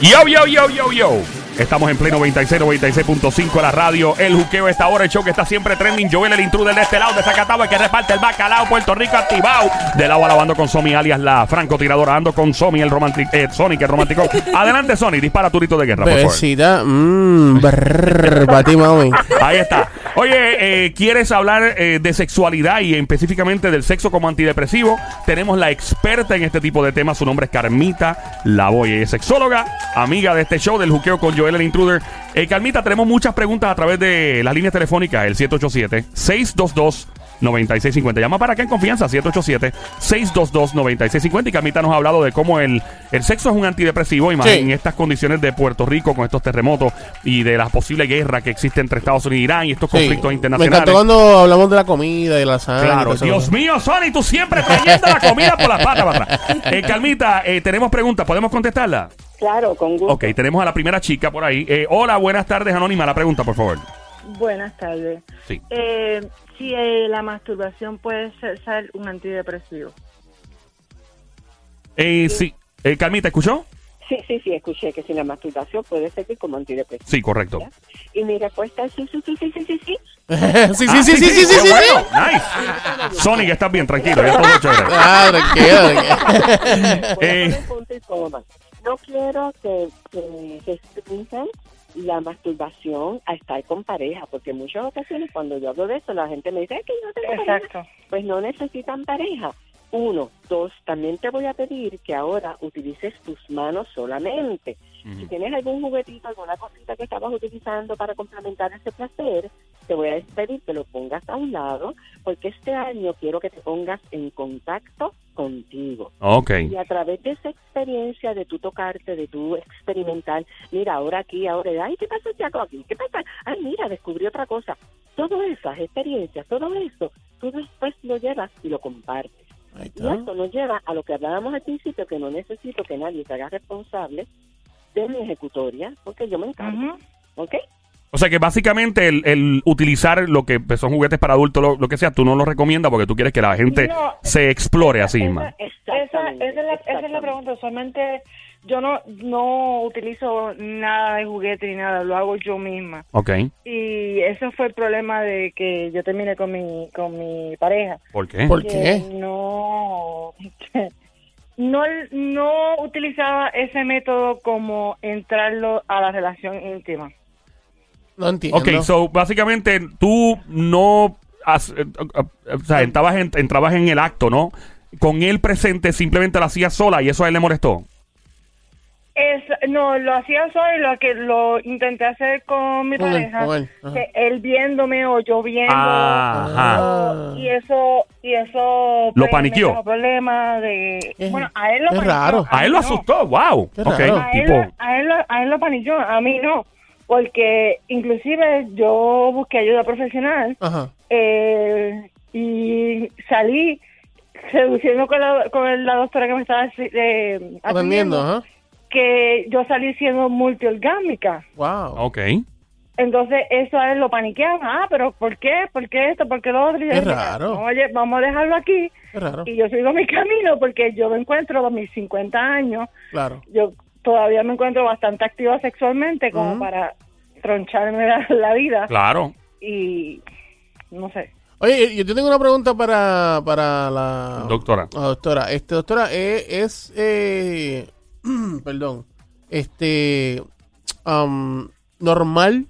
Yo, yo, yo, yo, yo. Estamos en pleno 96, 96.5 la radio. El juqueo está ahora, el show que está siempre trending. Joel, el intruder de este lado, de Zacatau, el que reparte el bacalao, Puerto Rico activado. De lado alabando con Somi, alias la francotiradora. Ando con Somi, el romántico, eh, Sonic, el romántico. Adelante, Sony, dispara tu rito de guerra, por favor. Bebecita, mmm, para ti, mami. Ahí está. Oye, eh, ¿quieres hablar eh, de sexualidad y específicamente del sexo como antidepresivo? Tenemos la experta en este tipo de temas. Su nombre es Carmita Lavoy. Es sexóloga, amiga de este show del juqueo con Joel el Intruder. Eh, Carmita, tenemos muchas preguntas a través de las líneas telefónicas, el 787-622. 9650. Llama para acá en confianza, 787-622-9650. Y Carmita nos ha hablado de cómo el, el sexo es un antidepresivo. Y más Sí. en estas condiciones de Puerto Rico, con estos terremotos y de la posible guerra que existe entre Estados Unidos e Irán y estos Sí. conflictos Me internacionales. encantó cuando hablamos de la comida y la sangre. y Claro. Dios mío, Sony, tú siempre trayendo la comida por las patas para atrás. Eh, Calmita, eh, tenemos preguntas, ¿podemos contestarla? Claro, con gusto. Ok, tenemos a la primera chica por ahí. Eh, hola, buenas tardes, Anónima. La pregunta, por favor. Buenas tardes. Sí. Eh, si eh, la masturbación puede ser, ser un antidepresivo. Eh, sí. Eh, Calmita, ¿escuchó? Sí, sí, sí, escuché que si la masturbación puede servir como antidepresivo. Sí, correcto. Y mi respuesta es sí, sí, sí, sí, sí, sí, sí. sí, sí, Ah, sí, sí, sí, sí, sí, bueno, sí. Nice. Sonic, estás bien, tranquilo. Ya todo chévere. Ah, tranquilo, Eh. No quiero que, que restrinjan la masturbación a estar con pareja, porque en muchas ocasiones cuando yo hablo de esto, la gente me dice "Es que yo no tengo pareja". Exacto. Pues no necesitan pareja. Uno, dos, también te voy a pedir que ahora utilices tus manos solamente. Si tienes algún juguetito, alguna cosita que estabas utilizando para complementar ese placer, te voy a pedir que lo pongas a un lado, porque este año quiero que te pongas en contacto contigo. Ok. Y a través de esa experiencia de tu tocarte, de tu experimentar, mira, ahora aquí, ahora, ay, ¿qué pasa si hago aquí? ¿Qué pasa? Ay, mira, descubrí otra cosa. Todas esas experiencias, todo eso, tú después lo llevas y lo compartes. Y esto nos lleva a lo que hablábamos al principio, que no necesito que nadie se haga responsable de mi ejecutoria, porque yo me encargo. Ujú. ¿Ok? O sea que básicamente el, el utilizar lo que pues, son juguetes para adultos, lo, lo que sea, tú no lo recomiendas porque tú quieres que la gente No. se explore a sí misma. Esa, esa, es la, esa es la exactamente. pregunta. Usualmente yo no, no utilizo nada de juguete ni nada, lo hago yo misma. Ok. Y ese fue el problema de que yo terminé con mi, con mi pareja. ¿Por qué? ¿Por que qué? no no no utilizaba ese método como entrarlo a la relación íntima No entiendo. Ok, so básicamente tú no has- eh, eh, eh, o sea, entrabas en, entrabas en el acto, ¿no? Con él presente simplemente lo hacías sola y eso a él le molestó. es no lo hacía solo y lo que lo intenté hacer con mi Con él, pareja con él, ajá. que él viéndome o yo viendo Ajá. o- y eso y eso Lo pues, paniqueó. problema de Es- bueno a él lo es paniqueó, raro. A él lo no. asustó, wow. Qué Ok, raro. a él, tipo. a, él, lo- a él lo paniqueó, a mí no. Porque inclusive yo busqué ayuda profesional Ajá. eh, y salí seduciendo con la, con la doctora que me estaba eh, Atendiendo, ajá. que yo salí siendo multiorgámica. Wow. Ok. Entonces eso a él lo paniqueaba. Ah, pero ¿por qué? ¿Por qué esto? ¿Por qué lo otro? Y yo Qué dije, raro. "No, Oye, vamos a dejarlo aquí. Qué raro. Y yo sigo mi camino porque yo me encuentro a mis 50 años Claro. yo todavía me encuentro bastante activa sexualmente como para troncharme la, la vida Claro. y no sé. Oye, yo tengo una pregunta para, para la Doctora. la doctora. Este, doctora, eh, es, eh, perdón, este, am, normal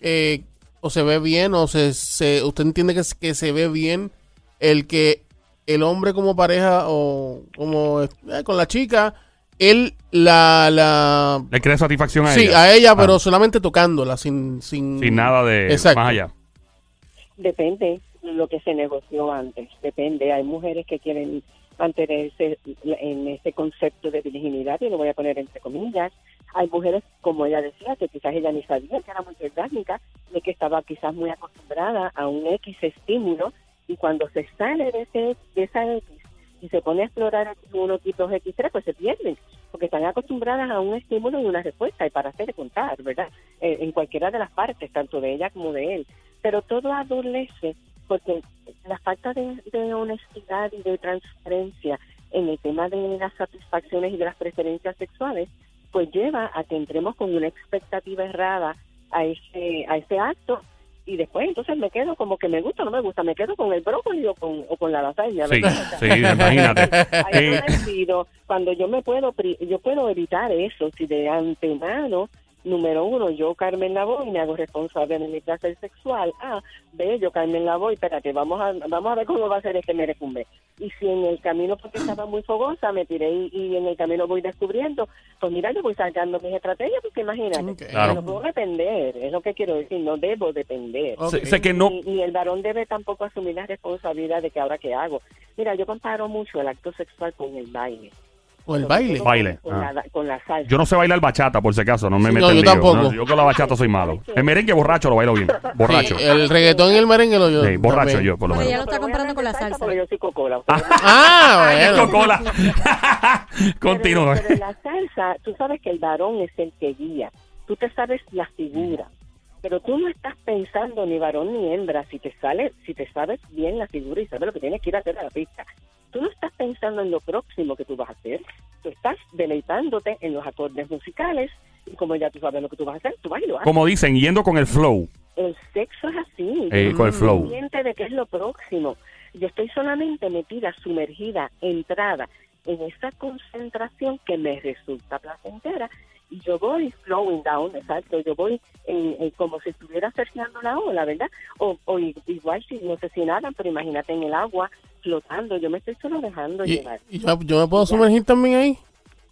eh, o se ve bien o se, se usted entiende que, se- que se ve bien el que el hombre como pareja o como eh, con la chica, él la, la Le crea satisfacción a sí, ella. a ella, pero Ah, solamente tocándola, sin, sin, sin nada de Exacto. más allá. Depende de lo que se negoció antes. Depende. Hay mujeres que quieren mantenerse en ese concepto de virginidad, y lo voy a poner entre comillas. Hay mujeres, como ella decía, que quizás ella ni sabía que era muy orgánica, de que estaba quizás muy acostumbrada a un X estímulo, y cuando se sale de, ese, de esa X y se pone a explorar unos tipos X3, pues se pierden, porque están acostumbradas a un estímulo y una respuesta, y para hacer contar, ¿verdad? Eh, en cualquiera de las partes, tanto de ella como de él. Pero todo adolece porque la falta de, de honestidad y de transparencia en el tema de las satisfacciones y de las preferencias sexuales pues lleva a que entremos con una expectativa errada a ese, a ese acto y después entonces me quedo como que me gusta o no me gusta, me quedo con el brócoli o con, o con la lasaña. Sí, sí, imagínate. Ahí Eh, yo decido, cuando yo me puedo, yo puedo evitar eso, si de antemano, número uno, yo Carmen Lavoy me hago responsable de mi placer sexual. Ah, ve, yo Carmen Lavoy, espérate, vamos a, vamos a ver cómo va a ser este merecumbe. Y si en el camino, porque estaba muy fogosa, me tiré y, y en el camino voy descubriendo, pues mira, yo voy sacando mis estrategias, porque imagínate, Ok. Claro. no puedo depender, es lo que quiero decir, no debo depender. Ok. sé, sé que no. Ni, ni el varón debe tampoco asumir la responsabilidad de que ahora qué hago. Mira, yo comparo mucho el acto sexual con el baile. O el baile. Baile, Con, ah. la, con la salsa. Yo no sé bailar bachata, por si acaso, no me Sí, meto no, en yo lío. tampoco. No, yo con la bachata soy malo. El merengue borracho lo bailo bien. Borracho. Sí, el reggaetón y el merengue lo yo. Sí, borracho también. yo, por lo Pero menos. ya lo está Pero comparando con la salsa. Porque yo soy cocola. Ah, Ay, bueno. Coca-Cola. Continúa. Pero, pero en la salsa, tú sabes que el varón es el que guía. Tú te sabes la figura. Pero tú no estás pensando ni varón ni hembra si te sale, si te sabes bien la figura y sabes lo que tienes que ir a hacer a la pista. Tú no estás pensando en lo próximo que tú vas a hacer. Tú estás deleitándote en los acordes musicales y como ya tú sabes lo que tú vas a hacer, tú vas y lo haces. Como dicen, yendo con el flow. El sexo es así. Eh, con el flow. de qué es lo próximo. Yo estoy solamente metida, sumergida, entrada en esa concentración que me resulta placentera y yo voy flowing down, exacto, yo voy en, en como si estuviera surfeando la ola, ¿verdad? O, o igual si no sé si nadan, pero imagínate en el agua flotando, yo me estoy solo dejando ¿Y, llevar. y yo, yo me puedo sumergir también ahí?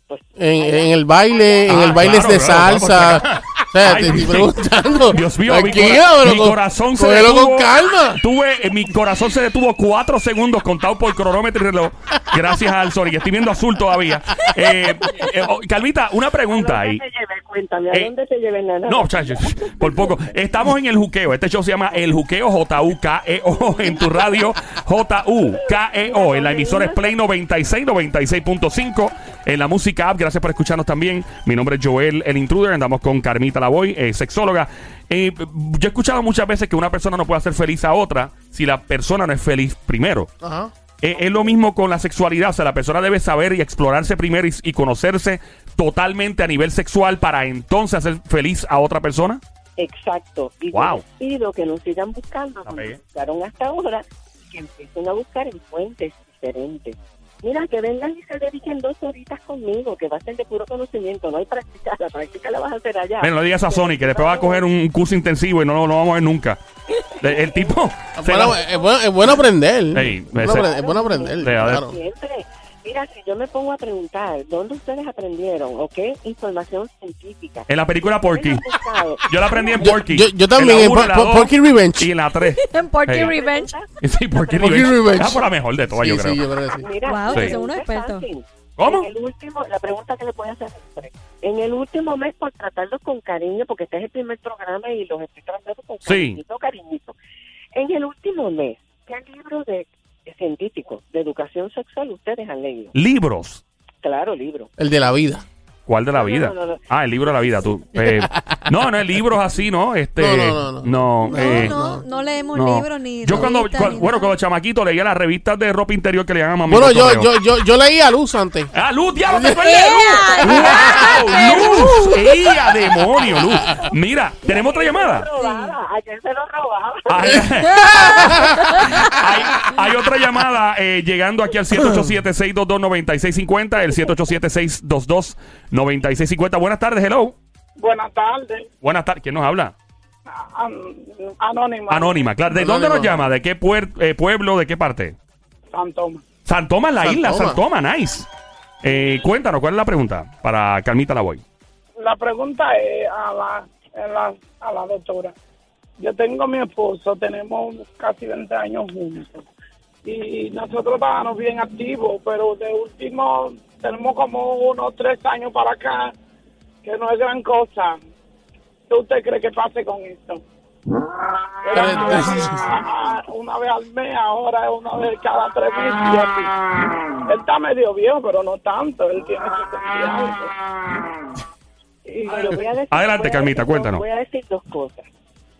Pues, En, en el baile, en Ah, el baile claro, de claro, salsa. Sea, te estoy preguntando. Dios mío, mi, cora- corazón se detuvo. con calma. Tuve, eh, mi corazón se detuvo cuatro segundos contado por cronómetro y reloj. Gracias al sol. Y estoy viendo azul todavía. Eh, eh, oh, Calvita, una ¿A pregunta dónde ahí. te? Cuéntame, ¿a Eh, dónde te llevé, nana? No, por poco. Estamos en el juqueo. Este show se llama El Juqueo J-U-K-E-O E en tu radio J-U-K-E-O. E En la emisora es Play 96, 96.5. En la música app, gracias por escucharnos también. Mi nombre es Joel, el intruder. Andamos con Carmita Lavoy, eh, sexóloga. Eh, yo he escuchado muchas veces que una persona no puede hacer feliz a otra si la persona no es feliz primero. Ajá. Eh, es lo mismo con la sexualidad. O sea, la persona debe saber y explorarse primero y, y conocerse totalmente a nivel sexual para entonces hacer feliz a otra persona. Exacto. Y Wow. yo les pido que nos sigan buscando, como buscaron hasta ahora, que empiecen a buscar en fuentes diferentes. Mira, que vengan y se dediquen dos horitas conmigo, que va a ser de puro conocimiento, no hay práctica, la práctica la vas a hacer allá. Ven, no digas a Sony que después va a coger un curso intensivo y no lo no vamos a ver nunca. El, el tipo. Es bueno, la- es bueno- es bueno aprender. Es, bueno aprender es bueno aprender. Sí, a ver. claro. Siempre. Mira, si yo me pongo a preguntar, ¿dónde ustedes aprendieron? ¿O qué información científica? en la película Porky. Yo la aprendí en Porky. yo, yo también, la en Porky Revenge. Y en la 3. En Porky Hey. Revenge. Sí, Porky, Porky Revenge. Revenge. Ah, por la mejor de todas, Sí, yo creo. sí, yo creo que sí. Mira, Wow, Sí. son unos es expertos. ¿Cómo? En el último, la pregunta que le puedo hacer siempre. En el último mes, por tratarlos con cariño, porque este es el primer programa y los estoy tratando con Sí. cariñito, cariñito. En el último mes, ¿qué libro de, de científico de educación sexual ustedes han leído? Libros. Claro, libro. El de la vida. ¿Cuál de la No, no, vida? no, no. Ah, el libro de la vida, tú. Eh, no, no, el libro es así, ¿no? Este, No, no, no, no. No, No, eh, no, no leemos no. libros ni. Yo cuando, ni bueno, nada. cuando chamaquito leía las revistas de ropa interior que le llaman a mami. Bueno, yo, yo, yo, yo leí a Luz antes. Ah, Luz, diablo, te de Luz. ¡Wow! ¡Luz! ¡Ea, demonio, Luz! Mira, ¿tenemos otra llamada? Ayer se lo hay, hay otra llamada eh, llegando aquí al 787-622-9650, el 787-622-9650. Buenas tardes, hello. Buenas tardes, Buenas tardes, ¿quién nos habla? An- Anónima. Anónima, claro. ¿De Anónima. dónde nos llama? ¿De qué puer- eh, pueblo? ¿De qué parte? San Tomás. San Tomás, la San isla. San Tomás, nice. Eh, cuéntanos, ¿cuál es la pregunta? Para Carmita la voy. La pregunta es a la, a la, a la doctora. Yo tengo a mi esposo, tenemos casi 20 años juntos. Y nosotros estábamos bien activos, pero de último tenemos como unos tres años para acá, que no es gran cosa. ¿Qué usted cree que pase con esto? Era una, vez, una vez al mes, ahora es una vez cada tres meses así. Él está medio viejo, pero no tanto. Él tiene 60 y algo. Y Bueno, voy a decir- Adelante, voy a Carmita, decir cuéntanos. Voy a decir dos cosas.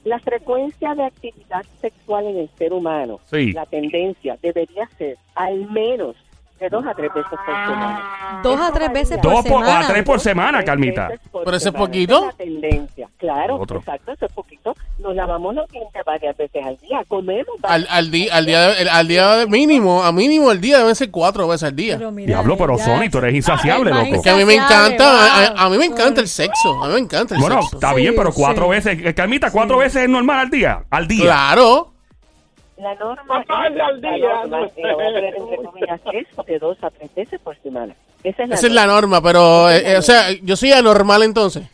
La frecuencia de actividad sexual en el ser humano, Sí. la tendencia debería ser al menos de dos a tres veces por semana. Dos a tres veces Dos por semana. a tres por Dos semana, Carmita. por ¿Pero eso es poquito? Esa es la tendencia. Claro, Otro. exacto, eso es poquito. Nos lavamos los dientes varias veces al día, comemos Al, varias al, día, al, día, de- al día mínimo, a mínimo el día deben ser cuatro veces al día. Pero mira, Diablo, pero ya- Sony, tú eres insaciable, loco. que a mí me insaciable, encanta, a, wow. a- a mí me encanta el sexo, a mí me encanta el Bueno, sexo. está Sí, bien, pero cuatro sí. veces. eh, Carmita, cuatro veces es normal al día. Al día. Claro. La norma, Papá, es, al la día, norma, no entre comillas, es de dos a tres veces por semana. Esa es la Esa es la norma, pero, eh, eh, o sea, yo soy anormal entonces.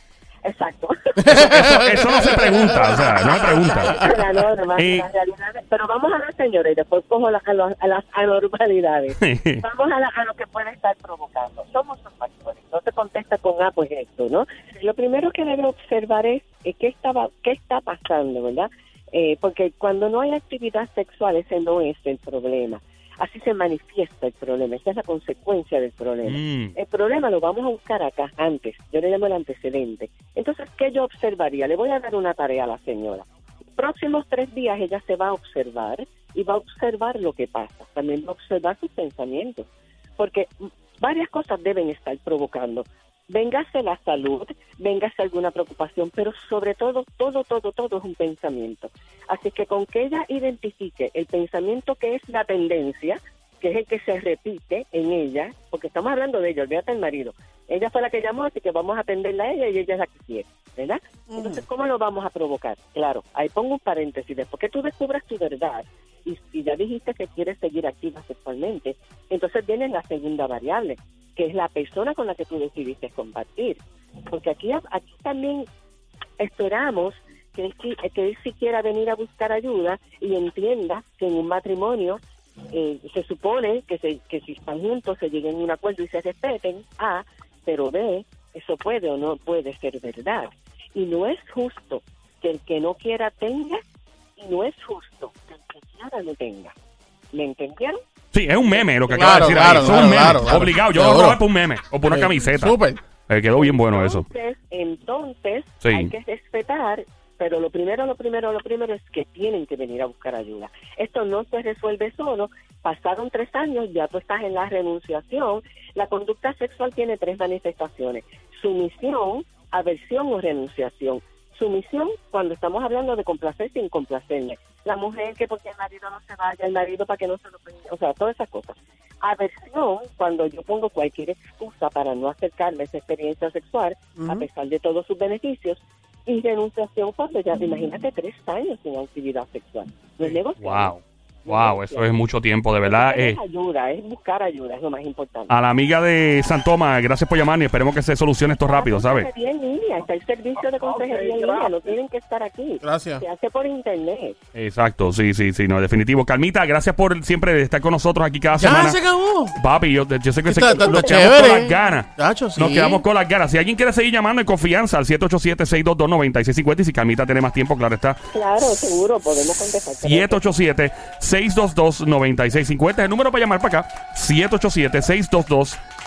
Exacto. Eso, eso no se pregunta, o sea, no se pregunta. Esa es la norma, Y- la realidad. Pero vamos a ver, señores, y después cojo la- a, los- a las anormalidades. Vamos a, la- a lo que puede estar provocando. Somos los factores. No se contesta con ah, pues esto, ¿no? Lo primero que debe observar es eh, qué, estaba, qué está pasando, ¿verdad? Eh, porque cuando no hay actividad sexual, ese no es el problema. Así se manifiesta el problema, esa es la consecuencia del problema. Mm. El problema lo vamos a buscar acá antes, yo le llamo el antecedente. Entonces, ¿qué yo observaría? Le voy a dar una tarea a la señora. Próximos tres días ella se va a observar y va a observar lo que pasa. También va a observar sus pensamientos, porque varias cosas deben estar provocando. Véngase la salud, véngase alguna preocupación, pero sobre todo, todo, todo, todo es un pensamiento. Así que con que ella identifique el pensamiento que es la tendencia, que es el que se repite en ella, porque estamos hablando de ella, olvídate el marido. Ella fue la que llamó, así que vamos a atenderla a ella y ella es la que quiere, ¿verdad? Entonces, ¿cómo lo vamos a provocar? Claro, ahí pongo un paréntesis. Después que tú descubras tu verdad y, y ya dijiste que quieres seguir activa sexualmente, entonces viene la segunda variable, que es la persona con la que tú decidiste compartir. Porque aquí, aquí también esperamos que que él sí quiera venir a buscar ayuda y entienda que en un matrimonio eh, se supone que, se, que si están juntos se lleguen a un acuerdo y se respeten, A, pero B, eso puede o no puede ser verdad. Y no es justo que el que no quiera tenga y no es justo quiera no tenga. ¿Me entendieron? Sí, es un meme lo que Claro, acaba de decir claro, ahí. Eso es claro, un meme. claro, claro. Obligado. Yo lo voy a robar por un meme o por una camiseta. Súper. Eh, quedó bien bueno eso. Entonces, entonces Sí. hay que respetar, pero lo primero, lo primero, lo primero es que tienen que venir a buscar ayuda. Esto no se resuelve solo. Pasaron tres años, ya tú estás en la renunciación. La conducta sexual tiene tres manifestaciones. Sumisión, aversión o renunciación. Sumisión cuando estamos hablando de complacer sin complacerle. La mujer que porque el marido no se vaya, el marido para que no se lo pegue, o sea, todas esas cosas. Aversión cuando yo pongo cualquier excusa para no acercarme a esa experiencia sexual, a pesar de todos sus beneficios. Y renunciación cuando ya, imagínate, tres años sin actividad sexual. No es negociable. Wow. Wow, eso es mucho tiempo, de verdad. Es Eh, ayuda, es buscar ayuda, es lo más importante. a la amiga de San Tomás, gracias por llamar y esperemos que se solucione esto rápido, ¿sabes? En línea, está el servicio de consejería en línea, no tienen que estar aquí. Gracias. Se hace por internet. Exacto, sí, sí, sí, no, definitivo. Carmita, gracias por siempre estar con nosotros aquí cada Ya semana. se acabó. Papi, yo, yo sé que se, Está- está- nos quedamos con las ganas. Nos quedamos con las ganas. Si alguien quiere seguir llamando en confianza al 787-622-9650 y si Carmita tiene más tiempo, claro está. Claro, seguro, podemos contestar. 787-622-9650 es el número para llamar para acá.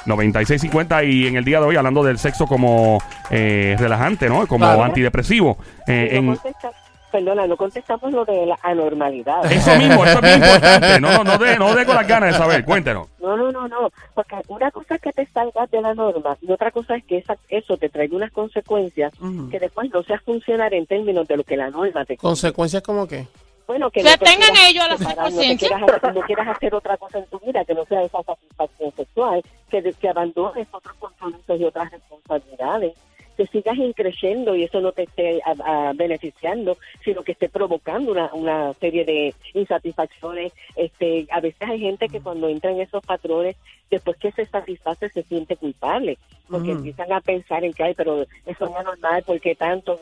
787-622-9650 y en el día de hoy hablando del sexo como eh, relajante, ¿no? Como Claro. antidepresivo. Eh, no en- contesta- perdona, no contestamos lo de la anormalidad. eso mismo, eso es bien importante. No, no, no de, no de con las ganas de saber. Cuéntenos. No, no, no, no, porque una cosa es que te salgas de la norma y otra cosa es que esa, eso te traiga unas consecuencias Ujú. que después no seas funcionar en términos de lo que la norma te ¿Consecuencias como qué? Bueno, que Que no te tengan quieras ellos la no quieras hacer- no quieras hacer otra cosa en tu vida que no sea esa satisfacción sexual, que, que abandones otros compromisos y otras responsabilidades, que sigas increciendo y eso no te esté a- a beneficiando, sino que esté provocando una, una serie de insatisfacciones. Este, a veces hay gente que cuando entra en esos patrones, después que se satisface, se siente culpable, porque Ujú. empiezan a pensar en que, ay, pero eso no es normal, ¿por qué tanto?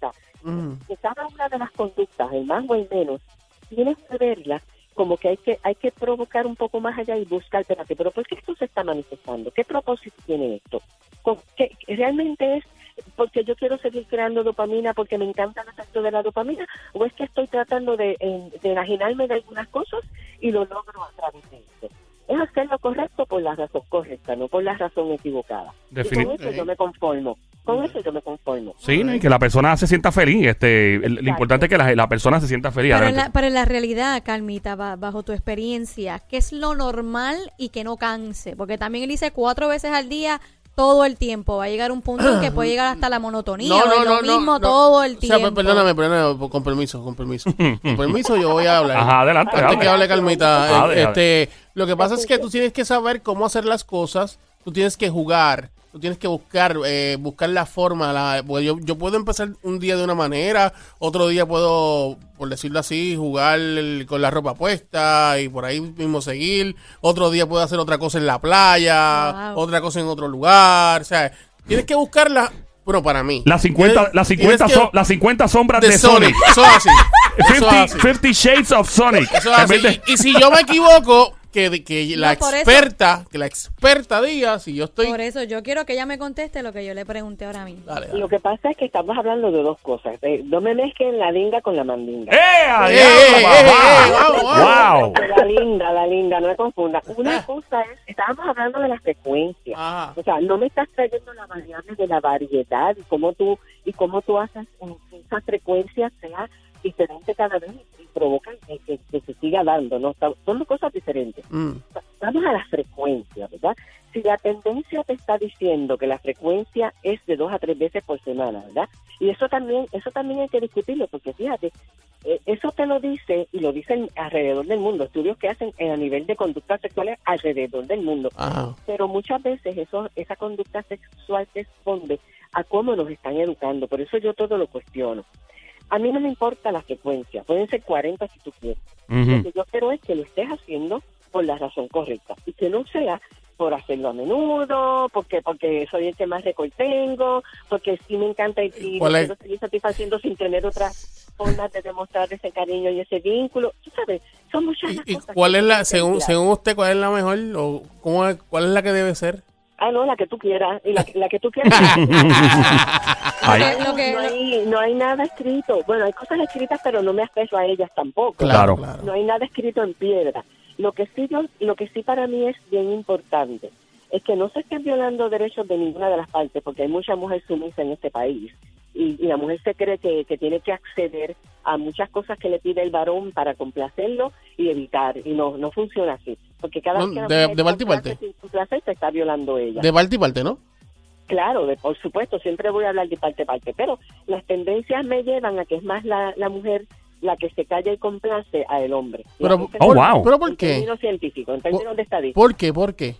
Ta, que cada una de las conductas, el más o el menos, tienes que verla como que hay que hay que provocar un poco más allá y buscar, espérate, pero ¿por qué esto se está manifestando? ¿Qué propósito tiene esto? ¿Con qué- ¿Realmente es porque yo quiero seguir creando dopamina porque me encanta el efecto de la dopamina? ¿O es que estoy tratando de, de enajenarme de algunas cosas y lo logro a través de esto? Es hacer lo correcto por la razón correcta, no por la razón equivocada. Y con eso yo me conformo. Con eso yo me conformo. Sí, ¿no? y que la persona se sienta feliz. Este, el- lo importante es que la, la persona se sienta feliz. Pero en, la, pero en la realidad, Carmita, ba- bajo tu experiencia, ¿qué es lo normal y que no canse? Porque también él dice cuatro veces al día, todo el tiempo. Va a llegar un punto en que puede llegar hasta la monotonía. o es lo mismo todo el O sea, tiempo. perdóname, perdóname, con permiso, con permiso. con permiso, yo voy a hablar. Ajá, adelante. Antes hable. que hable Calmita, Hable, eh, este, lo que pasa es que tú tienes que saber cómo hacer las cosas, tú tienes que jugar, tú tienes que buscar, eh, buscar la forma. La, pues yo, yo puedo empezar un día de una manera, otro día puedo, por decirlo así, jugar el- con la ropa puesta y por ahí mismo seguir. Otro día puedo hacer otra cosa en la playa, Wow. otra cosa en otro lugar. O sea, tienes que buscarla. Bueno, para mí. Las 50, Tienes- las 50, tienes que- so- las 50 sombras de, de Sonic. Sonic. Eso es así. Eso es 50, así. 50 Shades of Sonic. Eso es así. de- Y, y si yo me equivoco, que, que la No, por eso- experta, que la experta diga, si yo estoy... Por eso yo quiero que ella me conteste lo que yo le pregunté ahora mismo. Dale, dale. Lo que pasa es que estamos hablando de dos cosas. Eh, no me mezclen la linga con la mandinga. ¡Eh! ¡Eh, diablo, eh, eh, eh! ¡Wow! La linda, la linda, no me confunda. Una cosa es, estábamos hablando de la frecuencia. Ajá. O sea, no me estás trayendo la variable de la variedad y cómo tú y cómo tú haces que esa frecuencia sea diferente cada vez y provoca que, que- que se siga dando, ¿no? Son dos cosas diferentes. Mm. Vamos a la frecuencia, ¿verdad? Si la tendencia te está diciendo que la frecuencia es de dos a tres veces por semana, ¿verdad? Y eso también, eso también hay que discutirlo, porque fíjate, eh, eso te lo dice y lo dicen alrededor del mundo, estudios que hacen a nivel de conductas sexuales alrededor del mundo. Ajá. Pero muchas veces eso, esa conducta sexual responde a cómo nos están educando, por eso yo todo lo cuestiono. A mí no me importa la frecuencia, pueden ser 40 si tú quieres. Lo que yo quiero es que lo estés haciendo por la razón correcta y que no sea por hacerlo a menudo, porque porque soy el que más récord tengo, porque sí me encanta y, y ¿Cuál lo es? quiero seguir satisfaciendo sin tener otras formas de demostrar ese cariño y ese vínculo. Tú sabes, son muchas las ¿Y, y cosas. cuál es la, según, según usted, cuál es la mejor o cómo cuál es la que debe ser? Ah, no, la que tú quieras, y la, la que tú quieras. Ay, Lo que- no, hay, no hay nada escrito. Bueno, hay cosas escritas, pero no me aferro a ellas tampoco. Claro. No hay nada escrito en piedra. Lo que sí, yo- lo que sí para mí es bien importante es que no se estén violando derechos de ninguna de las partes, porque hay mucha mujer sumisa en este país. Y, y la mujer se cree que, que tiene que acceder a muchas cosas que le pide el varón para complacerlo y evitar. Y no no funciona así. Porque cada No, vez que la de- mujer de parte y complace parte. sin complacer, se está violando ella. De parte y parte, ¿no? Claro, de, por supuesto, siempre voy a hablar de parte a parte, pero las tendencias me llevan a que es más la, la mujer la que se calla y complace a el hombre. Pero, Oh, wow. ¿Pero por En qué? términos científicos, en términos de estadística, ¿Por qué? ¿Por qué?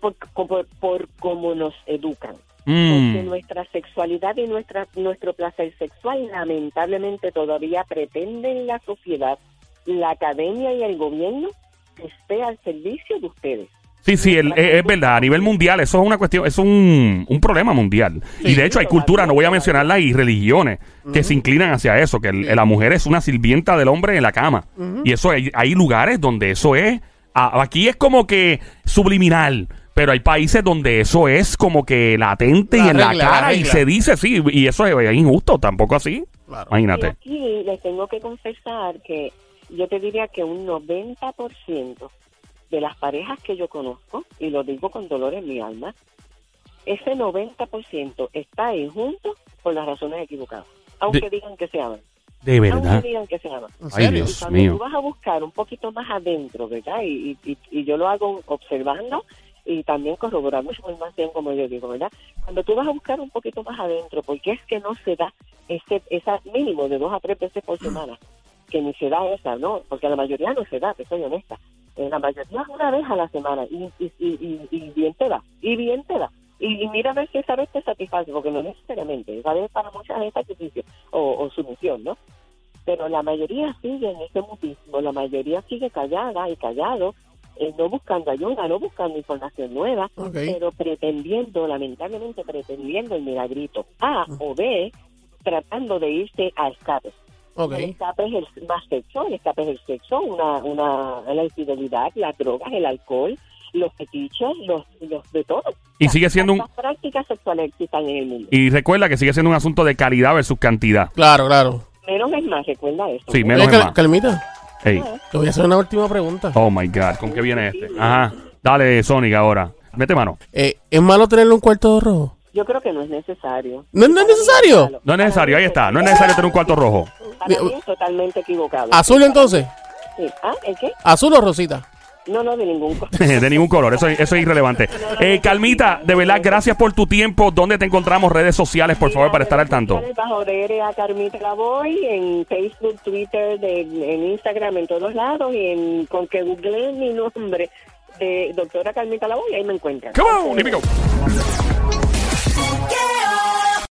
por, por, por cómo nos educan. Porque Mm. nuestra sexualidad y nuestra nuestro placer sexual lamentablemente todavía pretende en la sociedad, la academia y el gobierno que esté al servicio de ustedes. Sí, sí, el- eh, es verdad. A nivel mundial, eso es una cuestión, es un, un problema mundial. y de hecho, hay culturas, no voy a mencionarlas, y religiones que se inclinan hacia eso, que el- la mujer es una sirvienta del hombre en la cama. Y eso hay, hay lugares donde eso es. aquí es como que subliminal. Pero hay países donde eso es como que latente La y en la regla, la cara y se dice sí, y eso es, es injusto, tampoco así. Claro. Y Imagínate. aquí les tengo que confesar que yo te diría que un 90% de las parejas que yo conozco, y lo digo con dolor en mi alma, ese 90% está ahí juntos por las razones equivocadas. Aunque De- digan que se aman. De verdad. Aunque digan que se aman. ¿En Ay, Dios cuando mío. tú vas a buscar un poquito más adentro, ¿verdad? Y, y, y yo lo hago observando y también corroborando información, como yo digo, ¿verdad? Cuando tú vas a buscar un poquito más adentro, ¿por qué es que no se da ese esa mínimo de dos a tres veces por semana? Que ni se da esa, ¿no? Porque la mayoría no se da, te soy honesta. Eh, la mayoría es una vez a la semana y, y, y, y- bien te da, y bien te da. Y, mira a ver si esa vez te satisface, porque no necesariamente, esa vez para muchas es sacrificio o sumisión, ¿no? pero la mayoría sigue en ese mutismo, la mayoría sigue callada y callado, eh, no buscando ayuda, no buscando información nueva, pero pretendiendo, lamentablemente pretendiendo el milagrito. A o B, tratando de irse a escape. Ok. El escape es el más sexo, el escape es el sexo, una, una, la infidelidad, las drogas, el alcohol, los fetiches, los, los de todo. Y sigue siendo un- Las prácticas sexuales existan en el mundo. Y recuerda que sigue siendo un asunto de calidad versus cantidad. Claro, claro. Menos es más, recuerda eso. Sí, menos es Cal- más. Calmita, Te voy a hacer una última pregunta. Oh my God, ¿con qué viene este? Ajá. Dale, Sonic, ahora. Mete mano. Eh, ¿Es malo tenerle un cuarto rojo? Yo creo que no es necesario. ¿No, no es necesario? No es necesario, ahí está. No es necesario tener un cuarto rojo. Para mí es totalmente equivocado. ¿Azul entonces? Sí. ¿Ah? ¿El qué? ¿Azul o rosita? No, no, de ningún color. de ningún color, eso, eso es irrelevante. Eh, Calmita, de verdad, gracias por tu tiempo. ¿Dónde te encontramos? Redes sociales, por favor, para estar al tanto. Bajo DRA Carmita Lavoy, en Facebook, Twitter, de- en Instagram, en todos lados, y en, con que googleen mi nombre, de doctora Carmita Lavoy, ahí me encuentran. Come on, here we go.